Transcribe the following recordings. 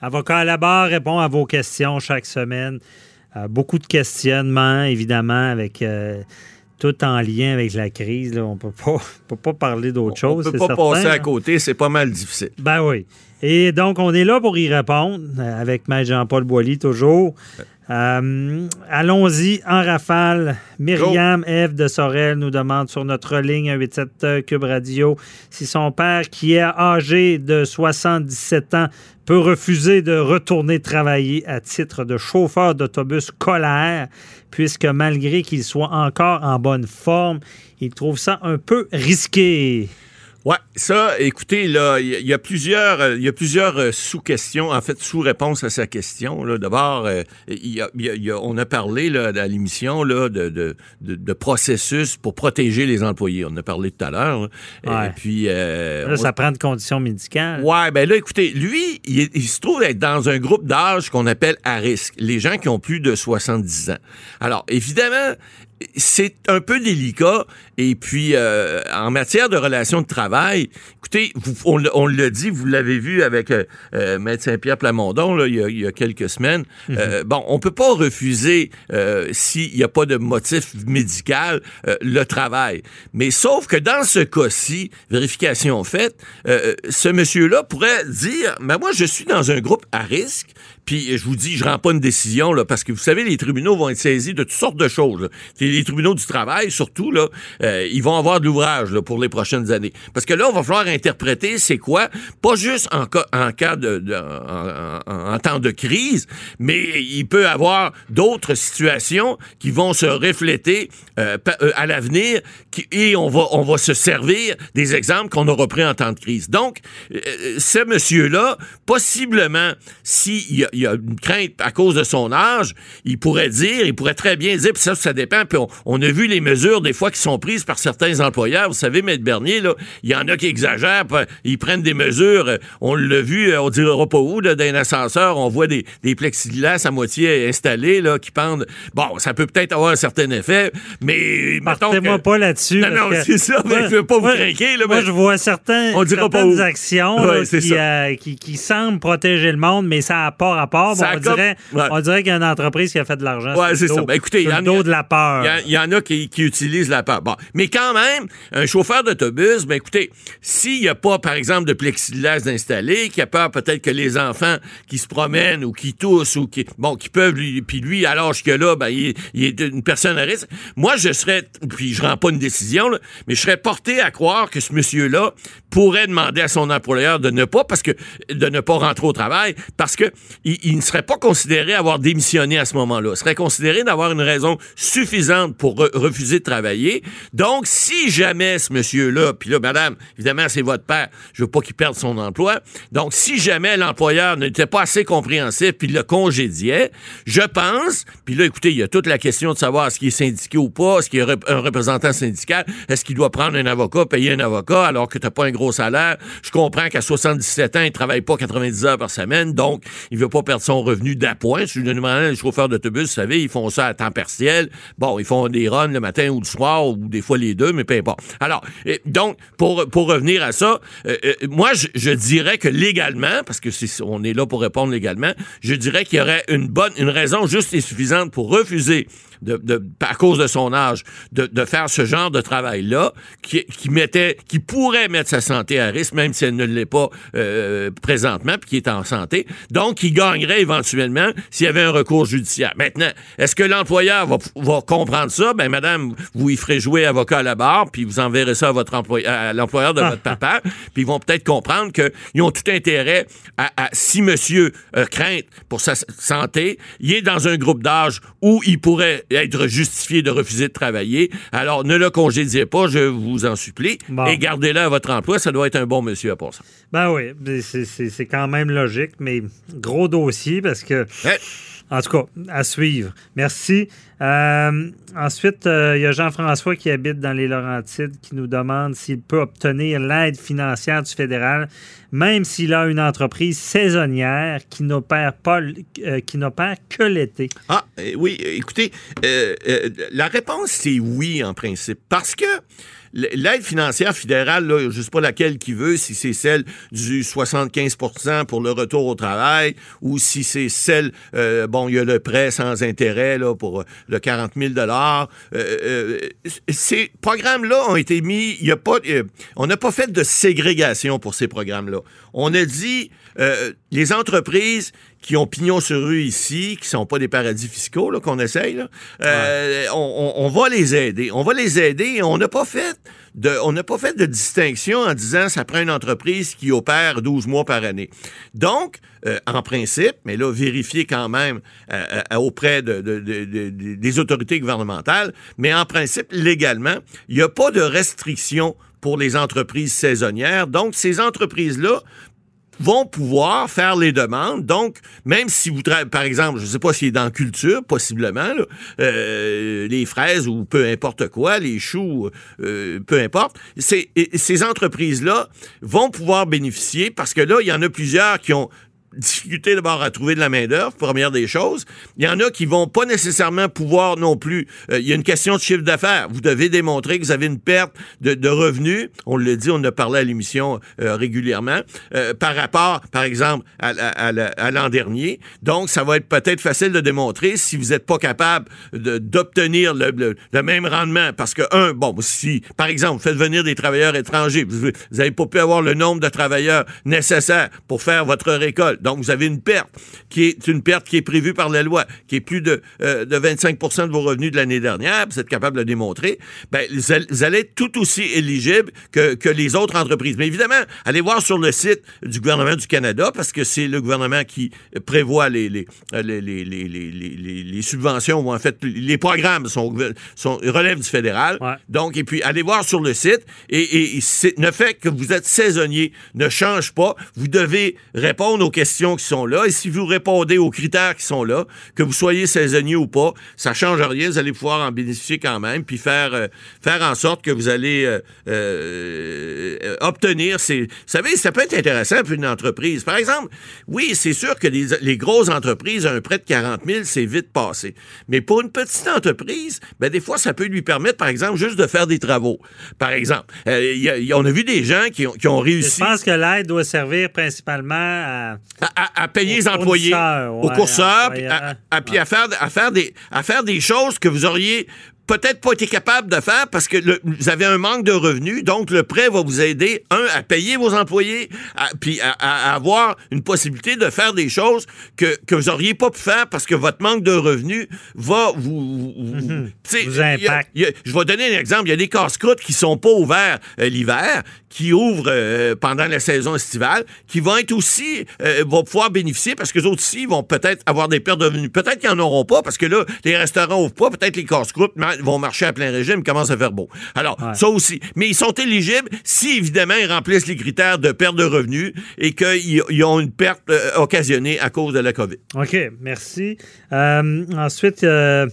Avocat à la barre répond à vos questions chaque semaine. Euh, beaucoup de questionnements, évidemment, avec euh, tout en lien avec la crise. On ne peut pas parler d'autre chose. On ne peut pas passer à côté, c'est pas mal difficile. Ben oui. Et donc, on est là pour y répondre, euh, avec Maître Jean-Paul Boilly toujours. Euh, allons-y en rafale. Myriam Eve de Sorel nous demande sur notre ligne 187 Cube Radio si son père, qui est âgé de 77 ans, peut refuser de retourner travailler à titre de chauffeur d'autobus scolaire, puisque malgré qu'il soit encore en bonne forme, il trouve ça un peu risqué. Ouais, ça, écoutez, là, il y, a plusieurs, il y a plusieurs euh, sous-questions, en fait, sous-réponses à sa question. D'abord, euh, on a parlé là, à l'émission là, de, de, processus pour protéger les employés. On en a parlé tout à l'heure. Et puis, euh, là, ça prend de conditions médicales. Ouais, ben là, écoutez, lui, il, il se trouve être dans un groupe d'âge qu'on appelle à risque, les gens qui ont plus de 70 ans. Alors, évidemment, c'est un peu délicat. Et puis, euh, en matière de relations de travail, écoutez, on, on l'a dit, vous l'avez vu avec euh, euh Maître Saint-Pierre Plamondon là, il, y a, il, y a, quelques semaines. Mhm. euh, bon, on peut pas refuser, euh, s'il n'y a pas de motif médical, le travail. Mais sauf que dans ce cas-ci, vérification faite, ce monsieur-là pourrait dire, mais moi, je suis dans un groupe à risque, puis je vous dis, je rends pas une décision là, parce que vous savez, les tribunaux vont être saisis de toutes sortes de choses. Là. Les tribunaux du travail, surtout là, euh, ils vont avoir de l'ouvrage pour les prochaines années. Parce que là, on va falloir interpréter c'est quoi, pas juste en en cas de, en, temps de crise, mais il peut avoir d'autres situations qui vont se refléter euh, euh, à l'avenir et on va on va se servir des exemples qu'on aura pris en temps de crise. Donc, ce monsieur-là, possiblement, s'il y a il y a une crainte à cause de son âge, il pourrait dire, il pourrait très bien dire, puis ça, ça dépend. Puis on, a vu les mesures des fois qui sont prises par certains employeurs. Vous savez, Maître Bernier, là, il y en a qui exagèrent, ils prennent des mesures. Euh, on l'a vu, euh, on dira pas où, là, dans un ascenseur, on voit des, des plexiglas à moitié installés là, qui pendent. Bon, ça peut peut-être avoir un certain effet, mais Partez-moi pas là-dessus. Non, non, c'est ça, mais je veux pas vous craquer. Là, moi, je vois certains, on dira certaines pas actions qui, euh, qui, qui, semblent protéger le monde, mais ça n'a pas rapport. on, dirait, on, dirait, qu'il y a une entreprise qui a fait de l'argent. Ouais, c'est ça. Ben, écoutez, il y, de la peur. Il y, en a qui, utilisent la peur. Mais quand même, un chauffeur d'autobus, ben écoutez, s'il n'y a pas, par exemple, de plexiglas installé, qui a peur peut-être que les enfants qui se promènent ou qui toussent ou qui, bon, qui peuvent lui, puis lui, à l'âge que là, ben, il, est une personne à risque. Moi, je serais, puis je rends pas une décision, mais je serais porté à croire que ce monsieur-là pourrait demander à son employeur de ne pas, parce que, de ne pas rentrer au travail, parce que il, ne serait pas considéré avoir démissionné à ce moment-là. Il serait considéré d'avoir une raison suffisante pour refuser de travailler. Donc, si jamais ce monsieur-là, puis là, madame, évidemment, c'est votre père, je veux pas qu'il perde son emploi. Donc, si jamais l'employeur n'était pas assez compréhensif puis le congédiait, je pense, puis là, écoutez, il y a toute la question de savoir est-ce qu'il est syndiqué ou pas, est-ce qu'il y a un représentant syndical, est-ce qu'il doit prendre un avocat, payer un avocat alors que tu n'as pas un gros salaire. Je comprends qu'à 77 ans, il travaille pas 90 heures par semaine, donc il veut pas perdre son revenu d'appoint. Je suis les chauffeurs d'autobus, vous savez, ils font ça à temps partiel. Bon, ils font des runs le matin ou le soir, ou des fois les deux, mais peu importe. Alors, donc, pour, pour revenir à ça, euh, euh, moi, je, dirais que légalement, parce que c'est, on est là pour répondre légalement, je dirais qu'il y aurait une bonne, une raison juste et suffisante pour refuser de, à cause de son âge, de, faire ce genre de travail-là, qui, qui, mettait, qui pourrait mettre sa santé à risque, même si elle ne l'est pas euh, présentement, puis qui est en santé. Donc, il gagnerait éventuellement s'il y avait un recours judiciaire. Maintenant, est-ce que l'employeur va, va, comprendre ça? Ben, madame, vous y ferez jouer avocat à la barre, puis vous enverrez ça à votre employeur, à l'employeur de votre papa, puis ils vont peut-être comprendre qu'ils ont tout intérêt à, si monsieur euh, craint pour sa santé, il est dans un groupe d'âge où il pourrait être justifié de refuser de travailler. Alors, ne le congédiez pas, je vous en supplie, et gardez-le à votre emploi. Ça doit être un bon monsieur à part ça. Ben oui, c'est quand même logique, mais gros dossier parce que... En tout cas, à suivre. Merci. Euh, ensuite, euh, il y a Jean-François qui habite dans les Laurentides qui nous demande s'il peut obtenir l'aide financière du fédéral, même s'il a une entreprise saisonnière qui n'opère pas, euh, qui n'opère que l'été. Ah, oui. Écoutez, la réponse c'est oui en principe, parce que l'aide financière fédérale, là, je sais pas laquelle qui veut, si c'est celle du 75% pour le retour au travail ou si c'est celle, euh, bon, il y a le prêt sans intérêt là, pour le 40 000 euh, Ces programmes-là ont été mis, il y a pas, on n'a pas fait de ségrégation pour ces programmes-là. On a dit, les entreprises qui ont pignon sur rue ici, qui sont pas des paradis fiscaux qu'on essaye, euh, on, va les aider. On va les aider. On n'a pas fait de, on n'a pas fait de distinction en disant ça prend une entreprise qui opère 12 mois par année. Donc, euh, en principe, mais là, vérifier quand même euh, auprès de, des autorités gouvernementales, mais en principe, légalement, il n'y a pas de restriction pour les entreprises saisonnières. Donc, ces entreprises-là vont pouvoir faire les demandes. Donc, même si vous par exemple, je ne sais pas s'il est dans culture, possiblement, euh, les fraises ou peu importe quoi, les choux, euh, peu importe, ces entreprises-là vont pouvoir bénéficier parce que là, il y en a plusieurs qui ont difficulté d'abord à trouver de la main-d'œuvre, première des choses. Il y en a qui vont pas nécessairement pouvoir non plus. Euh, il y a une question de chiffre d'affaires. Vous devez démontrer que vous avez une perte de, revenus. On le dit, on en a parlé à l'émission euh, régulièrement, euh, par rapport, par exemple, à, l'an dernier. Donc, ça va être peut-être facile de démontrer si vous n'êtes pas capable d'obtenir le, même rendement. Parce que, un, bon, si, par exemple, vous faites venir des travailleurs étrangers, vous n'avez pas pu avoir le nombre de travailleurs nécessaires pour faire votre récolte donc, vous avez une perte qui est une perte qui est prévue par la loi, qui est plus de, euh, de 25% de vos revenus de l'année dernière, vous êtes capable de le démontrer, ben, vous allez être tout aussi éligible que, que les autres entreprises. Mais évidemment, allez voir sur le site du gouvernement du Canada, parce que c'est le gouvernement qui prévoit les, les, euh, les, les, les subventions, ou en fait, les programmes sont, sont relèvent du fédéral. Donc, et puis, allez voir sur le site, et, et ne fait que vous êtes saisonnier ne change pas. Vous devez répondre aux questions qui sont là. Et si vous répondez aux critères qui sont là, que vous soyez saisonnier ou pas, ça change rien. Vous allez pouvoir en bénéficier quand même, puis faire, euh, faire en sorte que vous allez euh, euh, obtenir ces... Vous savez, ça peut être intéressant pour une entreprise. Par exemple, oui, c'est sûr que les, grosses entreprises, un prêt de 40 000, c'est vite passé. Mais pour une petite entreprise, ben, des fois, ça peut lui permettre, par exemple, juste de faire des travaux. Par exemple, on a vu des gens qui ont, qui ont réussi... Je pense que l'aide doit servir principalement à à, payer les employés, aux courseurs, à, puis à faire, à, faire des, à faire des choses que vous auriez peut-être pas été capable de faire parce que vous avez un manque de revenus. Donc, le prêt va vous aider, un, à payer vos employés, puis à, avoir une possibilité de faire des choses que, que vous auriez pas pu faire parce que votre manque de revenus va vous... vous, mhm. impacte. je vais donner un exemple. Il y a des casse-croûtes qui sont pas ouverts euh, l'hiver, qui ouvrent euh, pendant la saison estivale, qui vont être aussi... Euh, vont pouvoir bénéficier parce que les autres aussi vont peut-être avoir des pertes de revenus. Peut-être qu'ils n'en auront pas parce que là, les restaurants ouvrent pas. Peut-être les casse-croûtes vont marcher à plein régime, commence à faire beau. Alors, ça aussi. Mais ils sont éligibles si, évidemment, ils remplissent les critères de perte de revenus et qu'ils ont une perte euh, occasionnée à cause de la COVID. OK, merci. Euh, ensuite, euh,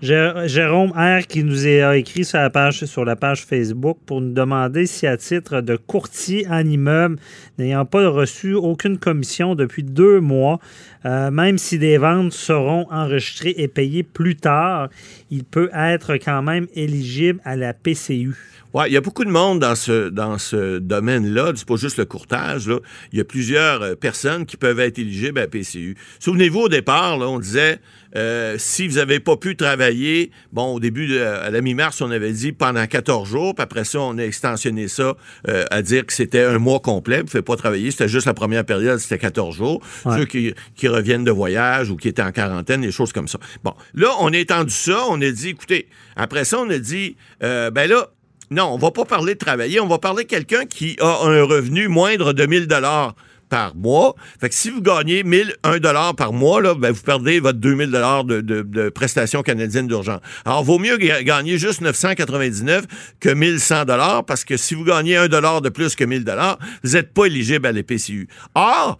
Jérôme R. qui nous a écrit sur la, page, sur la page Facebook pour nous demander si, à titre de courtier en immeuble, n'ayant pas reçu aucune commission depuis deux mois, même si des ventes seront enregistrées et payées plus tard, il peut être quand même éligible à la PCU. Oui, il y a beaucoup de monde dans ce, dans ce domaine-là. C'est pas juste le courtage. Là. Il y a plusieurs euh, personnes qui peuvent être éligibles à PCU. Souvenez-vous, au départ, là, on disait euh, si vous n'avez pas pu travailler, bon, au début, à la mi-mars, on avait dit pendant 14 jours, puis après ça, on a extensionné ça euh, à dire que c'était un mois complet, vous ne pouvez pas travailler, c'était juste la première période, c'était 14 jours. Ceux qui, qui, reviennent de voyage ou qui étaient en quarantaine, des choses comme ça. Bon, là, on a étendu ça, on a dit, écoutez, après ça, on a dit, euh, ben là, non, on va pas parler de travailler, on va parler de quelqu'un qui a un revenu moindre de 1000 dollars par mois. Fait que si vous gagnez 1001 dollars par mois, ben, vous perdez votre 2000 dollars de, de, prestations canadiennes d'urgence. Alors, vaut mieux gagner juste 999 que 1100 dollars parce que si vous gagnez 1 dollar de plus que 1000 dollars, vous n'êtes pas éligible à l'EPCU. Or,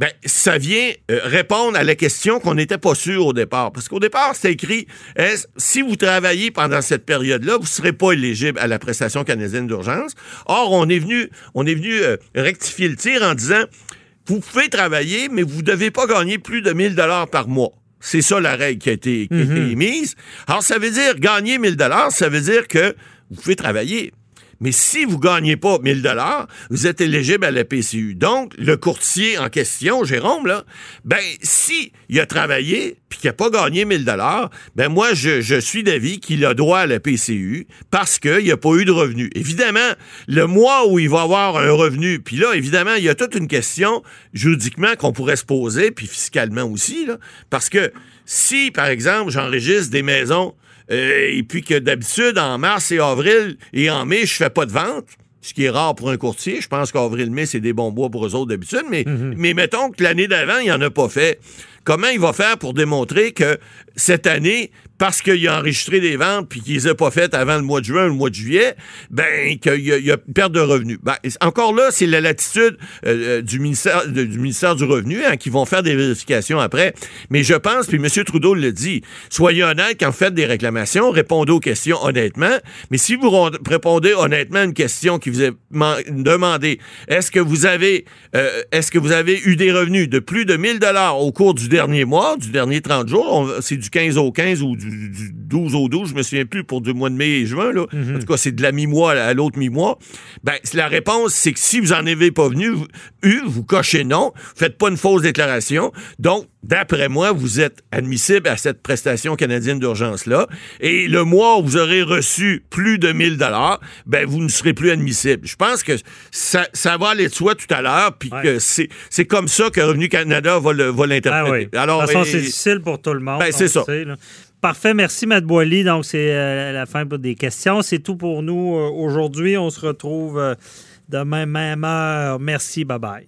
ben, ça vient euh, répondre à la question qu'on n'était pas sûr au départ. Parce qu'au départ, c'était écrit est si vous travaillez pendant cette période-là, vous ne serez pas éligible à la prestation canadienne d'urgence. Or, on est venu, on est venu euh, rectifier le tir en disant vous pouvez travailler, mais vous ne devez pas gagner plus de 1000 dollars par mois. C'est ça la règle qui a été, mhm. émise. Alors, ça veut dire gagner 1000 dollars, ça veut dire que vous pouvez travailler. Mais si vous gagnez pas 1000 dollars, vous êtes éligible à la PCU. Donc, le courtier en question, Jérôme, là, ben, si a travaillé puis qu'il n'a pas gagné 1000 dollars, ben moi, je, je suis d'avis qu'il a droit à la PCU parce qu'il n'a pas eu de revenu. Évidemment, le mois où il va avoir un revenu, puis là, évidemment, il y a toute une question juridiquement qu'on pourrait se poser, puis fiscalement aussi, là, parce que si, par exemple, j'enregistre des maisons euh, et puis que d'habitude, en mars et avril et en mai, je fais pas de vente, ce qui est rare pour un courtier. Je pense qu'avril-mai, c'est des bons bois pour eux autres d'habitude, mais, mais mettons que l'année d'avant, il en a pas fait. Comment il va faire pour démontrer que cette année, parce qu'il a enregistré des ventes puis qu'il les pas faites avant le mois de juin ou le mois de juillet, ben qu'il y, y a perte de revenus. Ben, encore là, c'est la latitude euh, euh, du ministère du ministère du Revenu hein, qui vont faire des vérifications après. Mais je pense, puis M. Trudeau le dit, soyez honnête quand vous faites des réclamations, répondez aux questions honnêtement. Mais si vous répondez honnêtement à une question qui vous est man- demandée, est-ce que vous avez euh, est-ce que vous avez eu des revenus de plus de 1000 dollars au cours du dernier mois, du dernier 30 jours, c'est du 15 au 15 ou du, du 12 au 12, je me souviens plus pour du mois de mai et juin là. En tout cas, c'est de la mi-mois à l'autre mi-mois. Ben la réponse c'est que si vous en avez pas venu vous- eu, vous cochez non, faites pas une fausse déclaration. Donc D'après moi, vous êtes admissible à cette prestation canadienne d'urgence-là. Et le mois où vous aurez reçu plus de 1000 dollars, ben, vous ne serez plus admissible. Je pense que ça, ça va aller de soi tout à l'heure, puis Ouais. que c'est, c'est comme ça que Revenu Canada va, va Ah l'interpréter. oui. Alors, de toute façon, c'est difficile pour tout le monde. Ben, c'est ça. sait. Parfait. Merci, Matt Boily. Donc, c'est euh, la fin pour des questions. C'est tout pour nous euh, aujourd'hui. On se retrouve euh, demain, même heure. Merci. Bye-bye.